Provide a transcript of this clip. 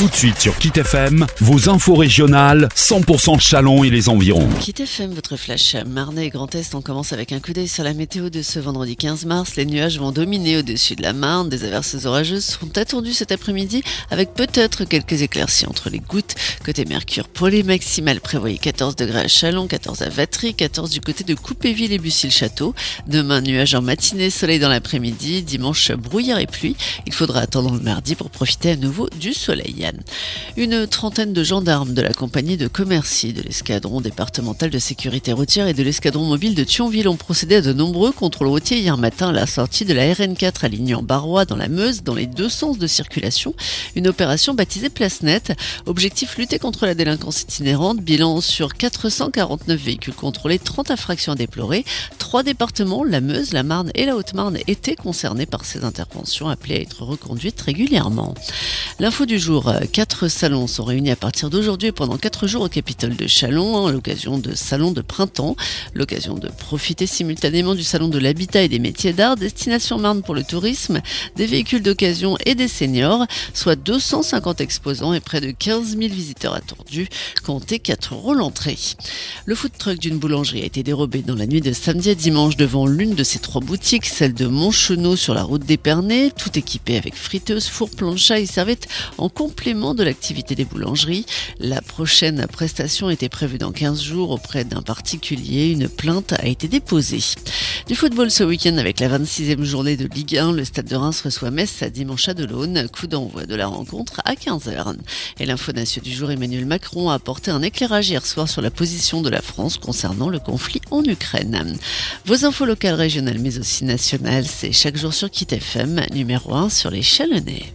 Tout de suite sur Kit FM, vos infos régionales, 100% Chalon et les environs. Kit FM, votre flash Marnay et Grand Est, on commence avec un coup d'œil sur la météo de ce vendredi 15 mars. Les nuages vont dominer au-dessus de la Marne. Des averses orageuses sont attendues cet après-midi avec peut-être quelques éclaircies entre les gouttes. Côté Mercure, pour les maximales, prévoyez 14 degrés à Chalon, 14 à Vatry, 14 du côté de Coupéville et Bussy-le-Château. Demain, nuages en matinée, soleil dans l'après-midi. Dimanche, brouillard et pluie. Il faudra attendre le mardi pour profiter à nouveau du soleil. Une trentaine de gendarmes de la compagnie de Commercy, de l'escadron départemental de sécurité routière et de l'escadron mobile de Thionville ont procédé à de nombreux contrôles routiers hier matin à la sortie de la RN4 alignant Barrois dans la Meuse dans les deux sens de circulation. Une opération baptisée Place Nette. Objectif lutter contre la délinquance itinérante. Bilan sur 449 véhicules contrôlés, 30 infractions à déplorer. Trois départements, la Meuse, la Marne et la Haute-Marne, étaient concernés par ces interventions appelées à être reconduites régulièrement. L'info du jour, quatre salons sont réunis à partir d'aujourd'hui pendant quatre jours au Capitole de Chalon, à l'occasion de salons de printemps, l'occasion de profiter simultanément du salon de l'habitat et des métiers d'art, destination Marne pour le tourisme, des véhicules d'occasion et des seniors, soit 250 exposants et près de 15 000 visiteurs attendus, comptez 4 euros l'entrée. Le food truck d'une boulangerie a été dérobé dans la nuit de samedi à dimanche devant l'une de ses trois boutiques, celle de Montchenot sur la route d'Épernay, tout équipé avec friteuse, four, plancha et serviette en complément de l'activité des boulangeries. La prochaine prestation était prévue dans 15 jours auprès d'un particulier. Une plainte a été déposée. Du football ce week-end avec la 26e journée de Ligue 1, le Stade de Reims reçoit Metz à dimanche à Delaune. Coup d'envoi de la rencontre à 15h. Et l'info du jour, Emmanuel Macron a apporté un éclairage hier soir sur la position de la France concernant le conflit en Ukraine. Vos infos locales, régionales mais aussi nationales, c'est chaque jour sur Kit FM, numéro 1 sur les Chalonnais.